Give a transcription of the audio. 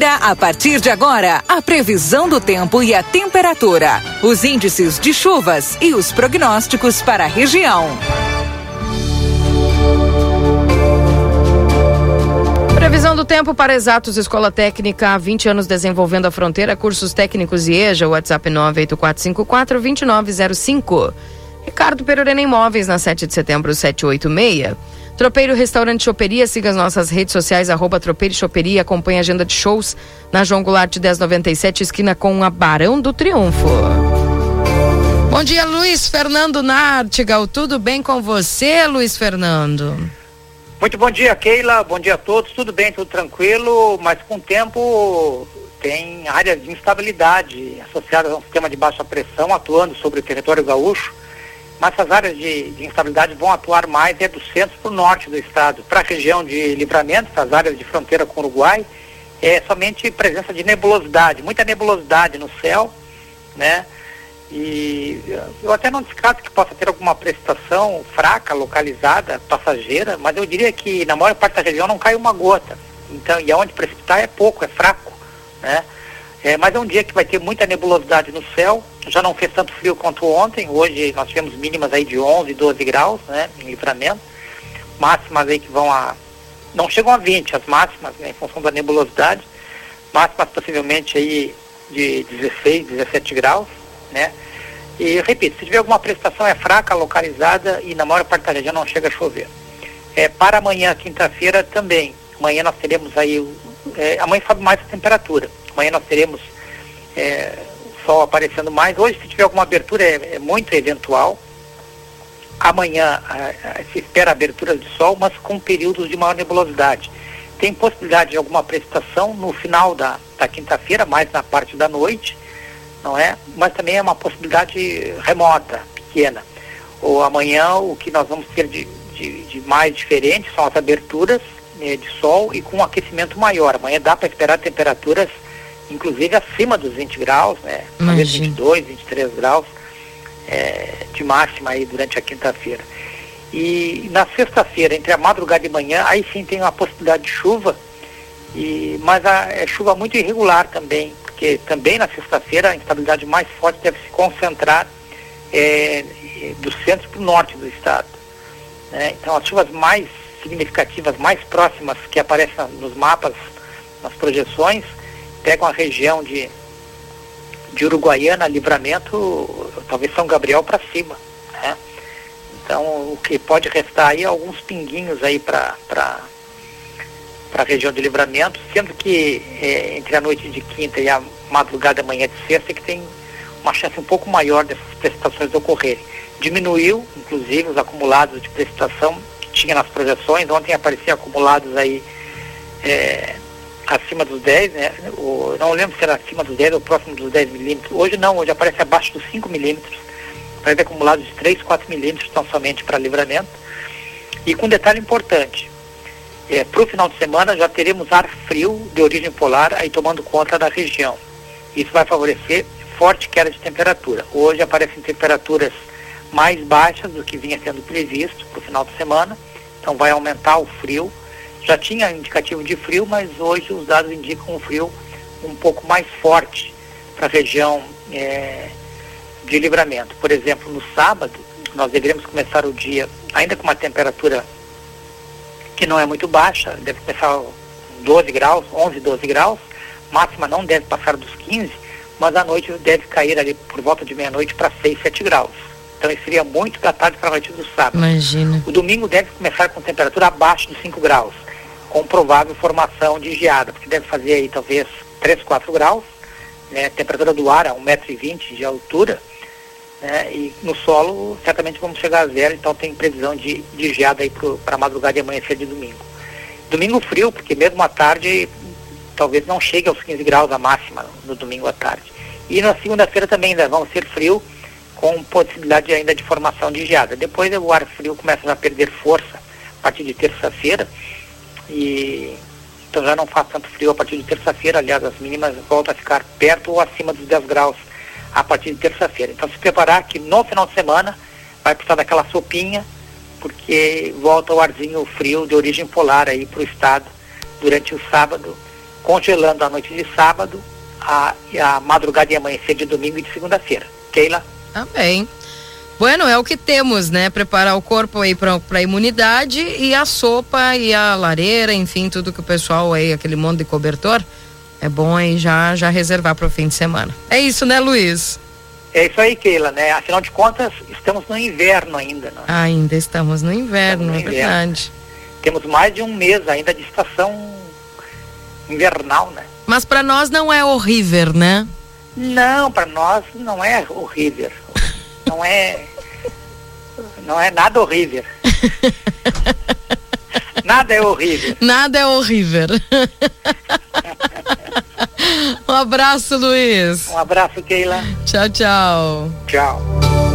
Confira a partir de agora a previsão do tempo e a temperatura, os índices de chuvas e os prognósticos para a região. Previsão do tempo para Exatos Escola Técnica há 20 anos desenvolvendo a fronteira, cursos técnicos e EJA, WhatsApp 984542905. Ricardo Perurena Imóveis na 7 de setembro 786. Tropeiro Restaurante Choperia, siga as nossas redes sociais, arroba Tropeiro Choperia, acompanhe a agenda de shows na João Goulart 1097, esquina com a Barão do Triunfo. Bom dia, Luiz Fernando Nartigal. Tudo bem com você, Luiz Fernando? Muito bom dia, Keila. Bom dia a todos. Tudo bem, tudo tranquilo, mas com o tempo tem áreas de instabilidade associadas a um sistema de baixa pressão atuando sobre o território gaúcho mas essas áreas de, de instabilidade vão atuar mais é do centro para o norte do estado. Para a região de livramento, as áreas de fronteira com o Uruguai, é somente presença de nebulosidade, muita nebulosidade no céu, né? E eu até não descarto que possa ter alguma precipitação fraca, localizada, passageira, mas eu diria que na maior parte da região não cai uma gota. Então, e aonde precipitar é pouco, é fraco, né? É, mas é um dia que vai ter muita nebulosidade no céu, já não fez tanto frio quanto ontem, hoje nós tivemos mínimas aí de 11, 12 graus, né, em livramento, máximas aí que vão a, não chegam a 20 as máximas, né, em função da nebulosidade, máximas possivelmente aí de 16, 17 graus, né, e repito, se tiver alguma prestação é fraca, localizada e na maior parte da região não chega a chover. É, para amanhã, quinta-feira, também, amanhã nós teremos aí, é, amanhã sobe mais a temperatura, Amanhã nós teremos é, sol aparecendo mais. Hoje, se tiver alguma abertura, é, é muito eventual. Amanhã se espera abertura de sol, mas com períodos de maior nebulosidade. Tem possibilidade de alguma precipitação no final da, da quinta-feira, mais na parte da noite, não é? Mas também é uma possibilidade remota, pequena. Ou amanhã o que nós vamos ter de, de, de mais diferente são as aberturas né, de sol e com um aquecimento maior. Amanhã dá para esperar temperaturas inclusive acima dos 20 graus, né? Talvez 22, 23 graus é, de máxima aí durante a quinta-feira. E na sexta-feira, entre a madrugada e manhã, aí sim tem uma possibilidade de chuva, e, mas a, é chuva muito irregular também, porque também na sexta-feira a instabilidade mais forte deve se concentrar é, do centro para o norte do estado. Né? Então as chuvas mais significativas, mais próximas que aparecem nos mapas, nas projeções, pegam a região de, de Uruguaiana, Livramento, talvez São Gabriel para cima. Né? Então, o que pode restar aí é alguns pinguinhos aí para a região de Livramento, sendo que é, entre a noite de quinta e a madrugada manhã de sexta é que tem uma chance um pouco maior dessas precipitações ocorrerem. Diminuiu, inclusive, os acumulados de precipitação que tinha nas projeções. Ontem apareciam acumulados aí é, acima dos 10, né? O, não lembro se era acima dos 10 ou próximo dos 10 milímetros. Hoje não, hoje aparece abaixo dos 5 milímetros. Aparece acumulados de 3, 4 milímetros, tão somente para livramento. E com um detalhe importante, é, para o final de semana já teremos ar frio de origem polar aí tomando conta da região. Isso vai favorecer forte queda de temperatura. Hoje aparecem temperaturas mais baixas do que vinha sendo previsto para o final de semana, então vai aumentar o frio já tinha indicativo de frio, mas hoje os dados indicam um frio um pouco mais forte para a região é, de livramento. Por exemplo, no sábado, nós deveríamos começar o dia ainda com uma temperatura que não é muito baixa, deve começar 12 graus, 11, 12 graus, máxima não deve passar dos 15, mas à noite deve cair ali por volta de meia-noite para 6, 7 graus. Então isso seria muito da tarde para a noite do sábado. Imagina. O domingo deve começar com temperatura abaixo dos 5 graus com provável formação de geada, porque deve fazer aí talvez 3, 4 graus, né, temperatura do ar a 1,20m de altura, né, e no solo certamente vamos chegar a zero, então tem previsão de, de geada aí para madrugada e amanhecer de domingo. Domingo frio, porque mesmo à tarde talvez não chegue aos 15 graus a máxima no domingo à tarde. E na segunda-feira também ainda vão ser frio, com possibilidade ainda de formação de geada. Depois o ar frio começa a perder força a partir de terça-feira, e então já não faz tanto frio a partir de terça-feira, aliás, as mínimas voltam a ficar perto ou acima dos 10 graus a partir de terça-feira. Então se preparar que no final de semana vai precisar daquela sopinha, porque volta o arzinho frio de origem polar aí para o estado durante o sábado congelando a noite de sábado a, a madrugada e amanhecer de domingo e de segunda-feira. Keila? Bem. Bueno, é o que temos, né? Preparar o corpo aí para a imunidade e a sopa e a lareira, enfim, tudo que o pessoal aí, aquele monte de cobertor, é bom aí já, já reservar para o fim de semana. É isso, né, Luiz? É isso aí, Keila, né? Afinal de contas, estamos no inverno ainda, né? Ainda estamos no inverno, estamos no é inverno. verdade. Temos mais de um mês ainda de estação invernal, né? Mas para nós não é horrível, né? Não, para nós não é horrível. Não é não é nada horrível. nada é horrível. Nada é horrível. um abraço, Luiz. Um abraço, Keila. Tchau, tchau. Tchau.